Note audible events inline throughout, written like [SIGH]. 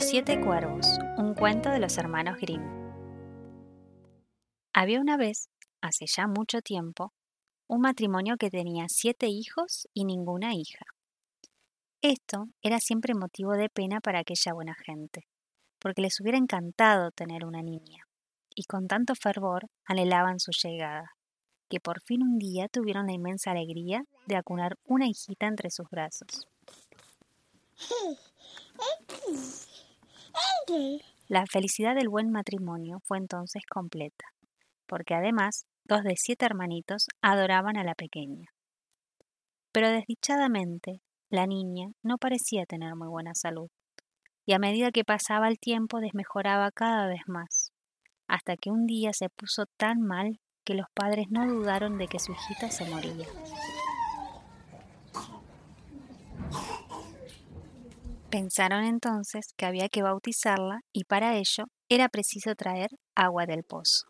Los siete cuervos, un cuento de los hermanos Grimm. Había una vez, hace ya mucho tiempo, un matrimonio que tenía siete hijos y ninguna hija. Esto era siempre motivo de pena para aquella buena gente, porque les hubiera encantado tener una niña, y con tanto fervor anhelaban su llegada, que por fin un día tuvieron la inmensa alegría de acunar una hijita entre sus brazos. [LAUGHS] La felicidad del buen matrimonio fue entonces completa, porque además dos de siete hermanitos adoraban a la pequeña. Pero desdichadamente, la niña no parecía tener muy buena salud, y a medida que pasaba el tiempo desmejoraba cada vez más, hasta que un día se puso tan mal que los padres no dudaron de que su hijita se moría. Pensaron entonces que había que bautizarla y para ello era preciso traer agua del pozo.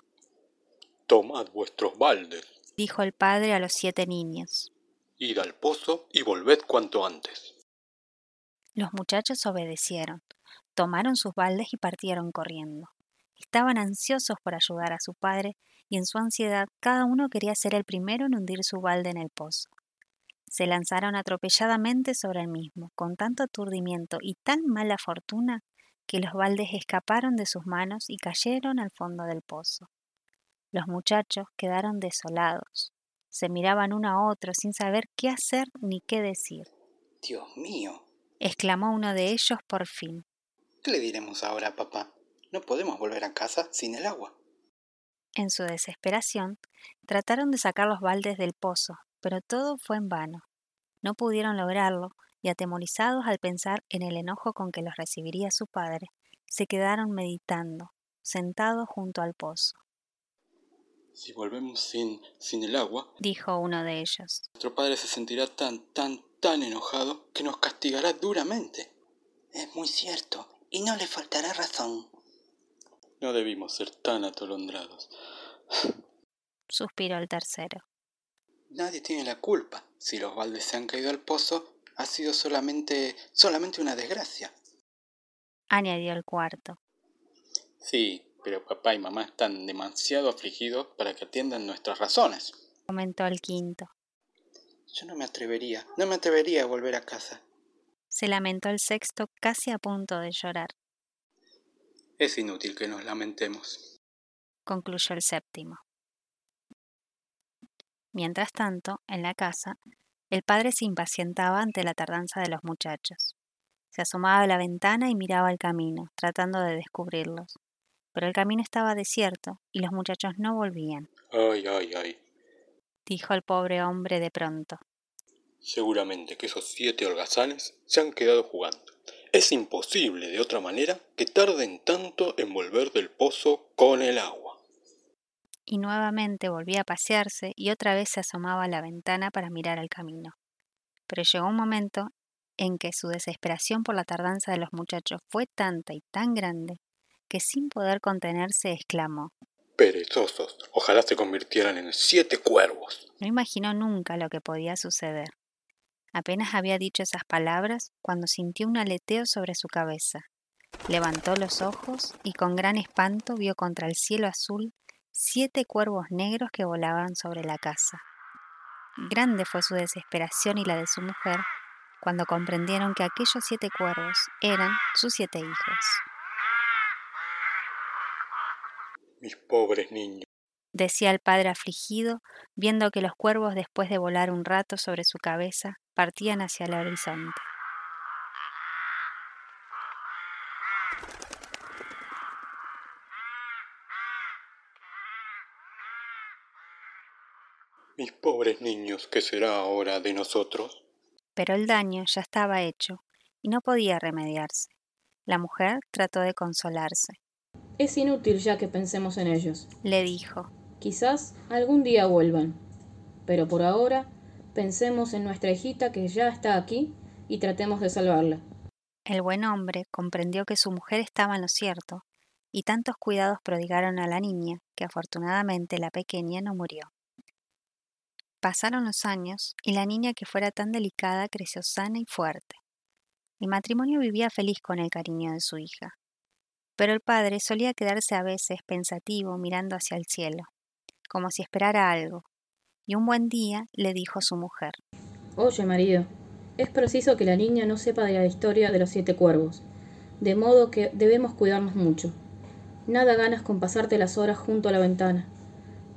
Tomad vuestros baldes, dijo el padre a los siete niños. Id al pozo y volved cuanto antes. Los muchachos obedecieron, tomaron sus baldes y partieron corriendo. Estaban ansiosos por ayudar a su padre y en su ansiedad cada uno quería ser el primero en hundir su balde en el pozo se lanzaron atropelladamente sobre el mismo, con tanto aturdimiento y tan mala fortuna que los baldes escaparon de sus manos y cayeron al fondo del pozo. Los muchachos quedaron desolados. Se miraban uno a otro sin saber qué hacer ni qué decir. Dios mío, exclamó uno de ellos por fin. ¿Qué le diremos ahora a papá? No podemos volver a casa sin el agua. En su desesperación, trataron de sacar los baldes del pozo, pero todo fue en vano. No pudieron lograrlo, y atemorizados al pensar en el enojo con que los recibiría su padre, se quedaron meditando, sentados junto al pozo. Si volvemos sin, sin el agua, dijo uno de ellos, nuestro padre se sentirá tan, tan, tan enojado que nos castigará duramente. Es muy cierto, y no le faltará razón. No debimos ser tan atolondrados. Suspiró el tercero. Nadie tiene la culpa. Si los baldes se han caído al pozo, ha sido solamente, solamente una desgracia. Añadió el cuarto. Sí, pero papá y mamá están demasiado afligidos para que atiendan nuestras razones. Comentó el quinto. Yo no me atrevería, no me atrevería a volver a casa. Se lamentó el sexto casi a punto de llorar. Es inútil que nos lamentemos. Concluyó el séptimo. Mientras tanto, en la casa, el padre se impacientaba ante la tardanza de los muchachos. Se asomaba a la ventana y miraba el camino, tratando de descubrirlos. Pero el camino estaba desierto y los muchachos no volvían. Ay, ay, ay, dijo el pobre hombre de pronto. Seguramente que esos siete holgazanes se han quedado jugando. Es imposible de otra manera que tarden tanto en volver del pozo con el agua y nuevamente volvía a pasearse y otra vez se asomaba a la ventana para mirar al camino. Pero llegó un momento en que su desesperación por la tardanza de los muchachos fue tanta y tan grande que sin poder contenerse exclamó Perezosos, ojalá se convirtieran en siete cuervos. No imaginó nunca lo que podía suceder. Apenas había dicho esas palabras cuando sintió un aleteo sobre su cabeza. Levantó los ojos y con gran espanto vio contra el cielo azul siete cuervos negros que volaban sobre la casa. Grande fue su desesperación y la de su mujer cuando comprendieron que aquellos siete cuervos eran sus siete hijos. Mis pobres niños, decía el padre afligido, viendo que los cuervos después de volar un rato sobre su cabeza partían hacia el horizonte. Mis pobres niños, ¿qué será ahora de nosotros? Pero el daño ya estaba hecho y no podía remediarse. La mujer trató de consolarse. Es inútil ya que pensemos en ellos, le dijo. Quizás algún día vuelvan, pero por ahora pensemos en nuestra hijita que ya está aquí y tratemos de salvarla. El buen hombre comprendió que su mujer estaba en lo cierto, y tantos cuidados prodigaron a la niña que afortunadamente la pequeña no murió. Pasaron los años y la niña que fuera tan delicada creció sana y fuerte. El matrimonio vivía feliz con el cariño de su hija, pero el padre solía quedarse a veces pensativo mirando hacia el cielo, como si esperara algo, y un buen día le dijo a su mujer Oye, marido, es preciso que la niña no sepa de la historia de los siete cuervos, de modo que debemos cuidarnos mucho. Nada ganas con pasarte las horas junto a la ventana.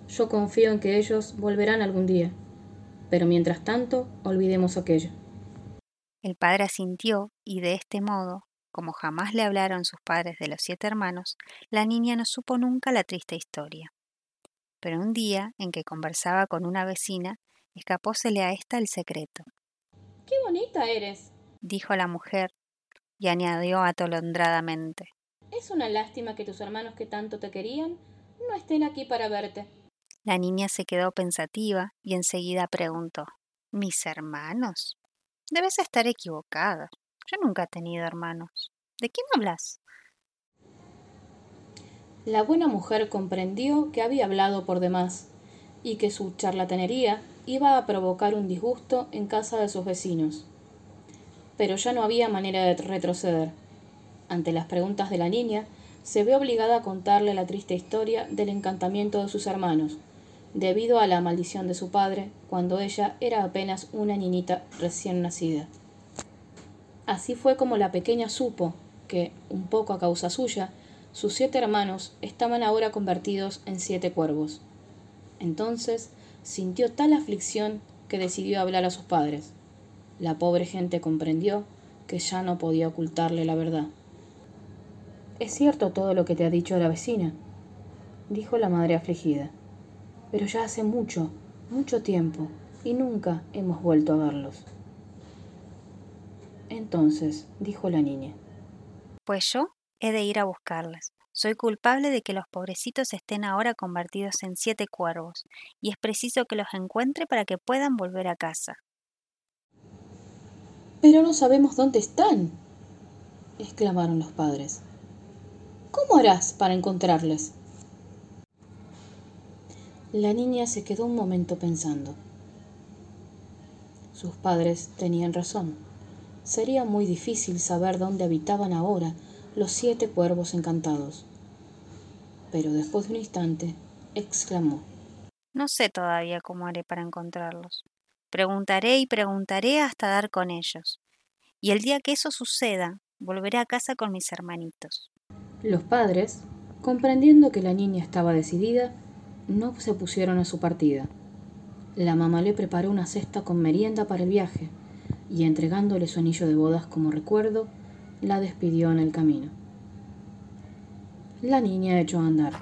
Yo confío en que ellos volverán algún día, pero mientras tanto olvidemos aquello. El padre asintió y de este modo, como jamás le hablaron sus padres de los siete hermanos, la niña no supo nunca la triste historia. Pero un día, en que conversaba con una vecina, escapósele a ésta el secreto. ¡Qué bonita eres! dijo la mujer, y añadió atolondradamente. Es una lástima que tus hermanos que tanto te querían no estén aquí para verte. La niña se quedó pensativa y enseguida preguntó ¿Mis hermanos? Debes estar equivocada. Yo nunca he tenido hermanos. ¿De quién hablas? La buena mujer comprendió que había hablado por demás y que su charlatanería iba a provocar un disgusto en casa de sus vecinos. Pero ya no había manera de retroceder. Ante las preguntas de la niña, se ve obligada a contarle la triste historia del encantamiento de sus hermanos, debido a la maldición de su padre cuando ella era apenas una niñita recién nacida. Así fue como la pequeña supo que, un poco a causa suya, sus siete hermanos estaban ahora convertidos en siete cuervos. Entonces sintió tal aflicción que decidió hablar a sus padres. La pobre gente comprendió que ya no podía ocultarle la verdad. Es cierto todo lo que te ha dicho la vecina, dijo la madre afligida pero ya hace mucho, mucho tiempo, y nunca hemos vuelto a verlos. Entonces, dijo la niña. Pues yo he de ir a buscarlas. Soy culpable de que los pobrecitos estén ahora convertidos en siete cuervos, y es preciso que los encuentre para que puedan volver a casa. Pero no sabemos dónde están, exclamaron los padres. ¿Cómo harás para encontrarles? La niña se quedó un momento pensando. Sus padres tenían razón. Sería muy difícil saber dónde habitaban ahora los siete cuervos encantados. Pero después de un instante, exclamó. No sé todavía cómo haré para encontrarlos. Preguntaré y preguntaré hasta dar con ellos. Y el día que eso suceda, volveré a casa con mis hermanitos. Los padres, comprendiendo que la niña estaba decidida, no se pusieron a su partida. La mamá le preparó una cesta con merienda para el viaje y entregándole su anillo de bodas como recuerdo, la despidió en el camino. La niña echó a andar.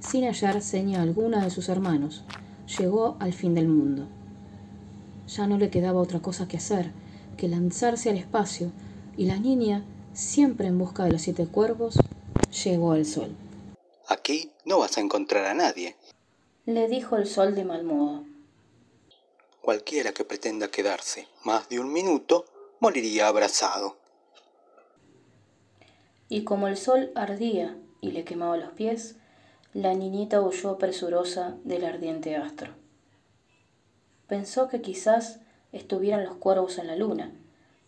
Sin hallar seña alguna de sus hermanos, llegó al fin del mundo. Ya no le quedaba otra cosa que hacer que lanzarse al espacio y la niña, siempre en busca de los siete cuervos, llegó al sol. Aquí no vas a encontrar a nadie, le dijo el sol de mal modo. Cualquiera que pretenda quedarse más de un minuto moriría abrazado. Y como el sol ardía y le quemaba los pies, la niñita huyó presurosa del ardiente astro. Pensó que quizás estuvieran los cuervos en la luna,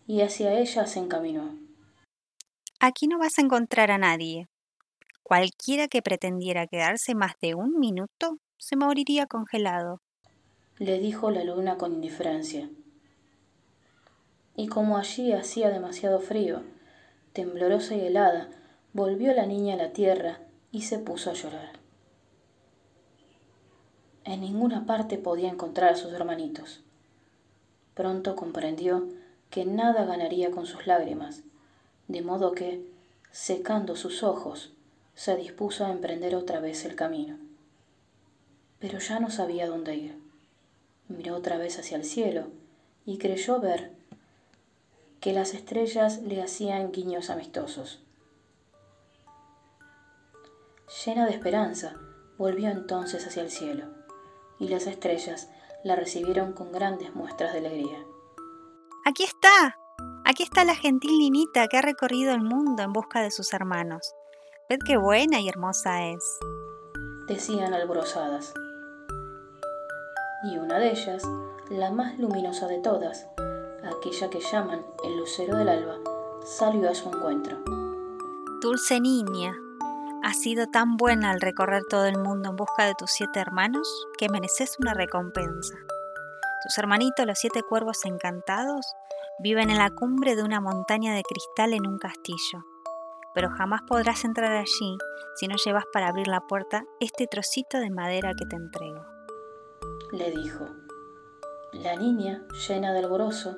y hacia ella se encaminó. Aquí no vas a encontrar a nadie, Cualquiera que pretendiera quedarse más de un minuto se moriría congelado. Le dijo la luna con indiferencia. Y como allí hacía demasiado frío, temblorosa y helada, volvió la niña a la tierra y se puso a llorar. En ninguna parte podía encontrar a sus hermanitos. Pronto comprendió que nada ganaría con sus lágrimas, de modo que, secando sus ojos, se dispuso a emprender otra vez el camino. Pero ya no sabía dónde ir. Miró otra vez hacia el cielo y creyó ver que las estrellas le hacían guiños amistosos. Llena de esperanza, volvió entonces hacia el cielo, y las estrellas la recibieron con grandes muestras de alegría. Aquí está, aquí está la gentil niñita que ha recorrido el mundo en busca de sus hermanos. Ved qué buena y hermosa es, decían alborozadas. Y una de ellas, la más luminosa de todas, aquella que llaman el lucero del alba, salió a su encuentro. Dulce niña, has sido tan buena al recorrer todo el mundo en busca de tus siete hermanos que mereces una recompensa. Tus hermanitos, los siete cuervos encantados, viven en la cumbre de una montaña de cristal en un castillo, pero jamás podrás entrar allí si no llevas para abrir la puerta este trocito de madera que te entrego. Le dijo. La niña, llena de alborozo,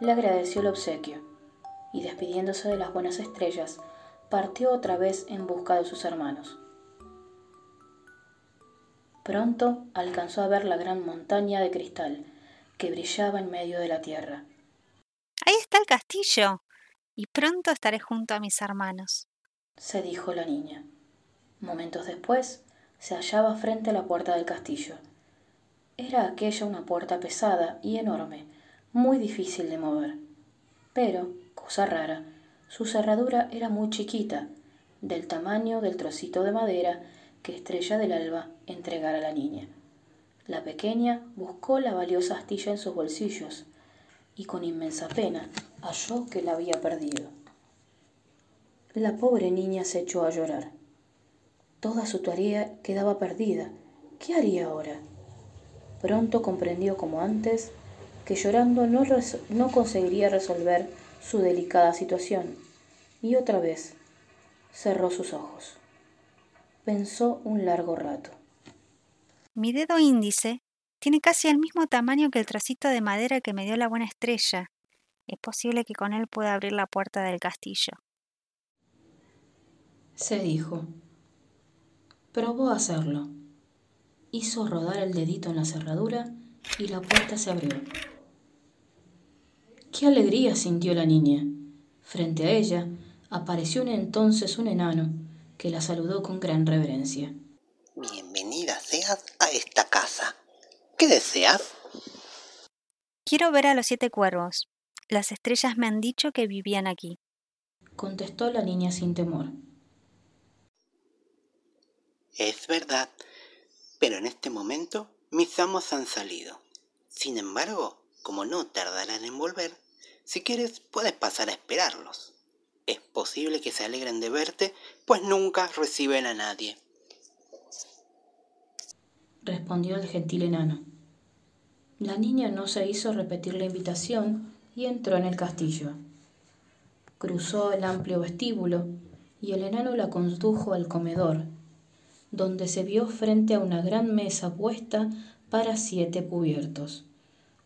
le agradeció el obsequio y despidiéndose de las buenas estrellas, partió otra vez en busca de sus hermanos. Pronto alcanzó a ver la gran montaña de cristal que brillaba en medio de la tierra. Ahí está el castillo, y pronto estaré junto a mis hermanos, se dijo la niña. Momentos después, se hallaba frente a la puerta del castillo. Era aquella una puerta pesada y enorme, muy difícil de mover. Pero, cosa rara, su cerradura era muy chiquita, del tamaño del trocito de madera que Estrella del Alba entregara a la niña. La pequeña buscó la valiosa astilla en sus bolsillos y con inmensa pena halló que la había perdido. La pobre niña se echó a llorar. Toda su tarea quedaba perdida. ¿Qué haría ahora? Pronto comprendió como antes que llorando no, no conseguiría resolver su delicada situación y otra vez cerró sus ojos. Pensó un largo rato. Mi dedo índice tiene casi el mismo tamaño que el trocito de madera que me dio la buena estrella. Es posible que con él pueda abrir la puerta del castillo. Se dijo. Probó a hacerlo. Hizo rodar el dedito en la cerradura y la puerta se abrió. Qué alegría sintió la niña. Frente a ella apareció entonces un enano que la saludó con gran reverencia. Bienvenida seas a esta casa. ¿Qué deseas? Quiero ver a los siete cuervos. Las estrellas me han dicho que vivían aquí. Contestó la niña sin temor. Es verdad, pero en este momento mis amos han salido. Sin embargo, como no tardarán en volver, si quieres puedes pasar a esperarlos. Es posible que se alegren de verte, pues nunca reciben a nadie. Respondió el gentil enano. La niña no se hizo repetir la invitación y entró en el castillo. Cruzó el amplio vestíbulo y el enano la condujo al comedor, donde se vio frente a una gran mesa puesta para siete cubiertos.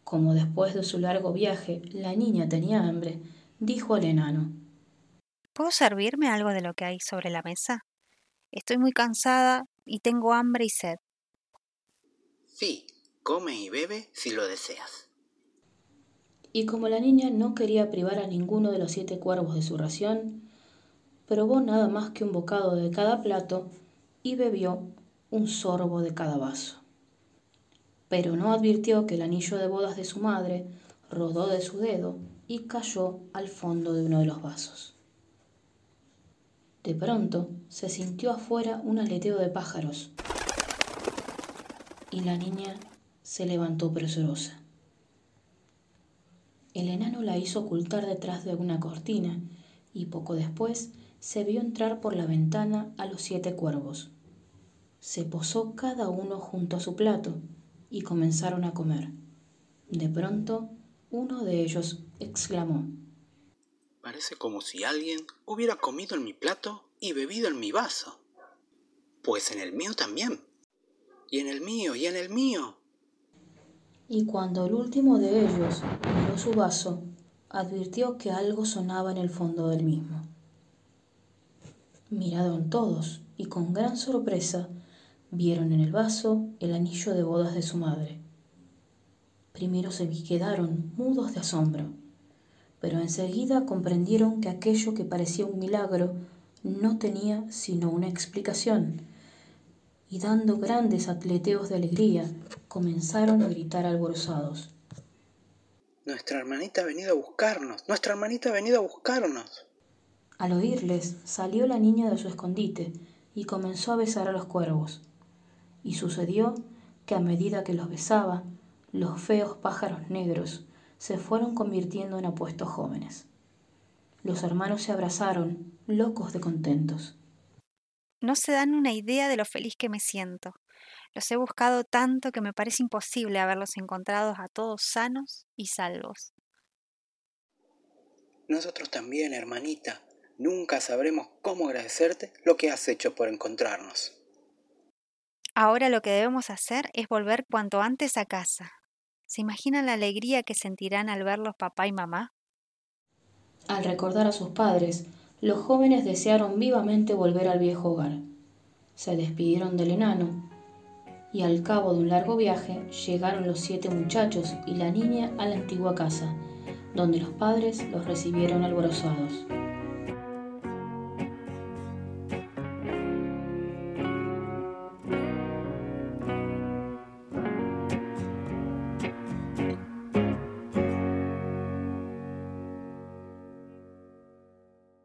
Como después de su largo viaje la niña tenía hambre, dijo al enano ¿Puedo servirme algo de lo que hay sobre la mesa? Estoy muy cansada y tengo hambre y sed. Sí, come y bebe si lo deseas. Y como la niña no quería privar a ninguno de los siete cuervos de su ración, probó nada más que un bocado de cada plato y bebió un sorbo de cada vaso. Pero no advirtió que el anillo de bodas de su madre rodó de su dedo y cayó al fondo de uno de los vasos. De pronto se sintió afuera un aleteo de pájaros y la niña se levantó presurosa. El enano la hizo ocultar detrás de una cortina y poco después se vio entrar por la ventana a los siete cuervos. Se posó cada uno junto a su plato y comenzaron a comer. De pronto, uno de ellos exclamó Parece como si alguien hubiera comido en mi plato y bebido en mi vaso. Pues en el mío también. Y en el mío, y en el mío. Y cuando el último de ellos miró su vaso, advirtió que algo sonaba en el fondo del mismo. Miraron todos y con gran sorpresa vieron en el vaso el anillo de bodas de su madre. Primero se quedaron mudos de asombro pero enseguida comprendieron que aquello que parecía un milagro no tenía sino una explicación, y dando grandes atleteos de alegría, comenzaron a gritar alborozados. Nuestra hermanita ha venido a buscarnos, nuestra hermanita ha venido a buscarnos. Al oírles, salió la niña de su escondite y comenzó a besar a los cuervos. Y sucedió que a medida que los besaba, los feos pájaros negros se fueron convirtiendo en apuestos jóvenes. Los hermanos se abrazaron, locos de contentos. No se dan una idea de lo feliz que me siento. Los he buscado tanto que me parece imposible haberlos encontrado a todos sanos y salvos. Nosotros también, hermanita. Nunca sabremos cómo agradecerte lo que has hecho por encontrarnos. Ahora lo que debemos hacer es volver cuanto antes a casa. ¿Se imaginan la alegría que sentirán al verlos papá y mamá? Al recordar a sus padres, los jóvenes desearon vivamente volver al viejo hogar. Se despidieron del enano y al cabo de un largo viaje llegaron los siete muchachos y la niña a la antigua casa, donde los padres los recibieron alborozados.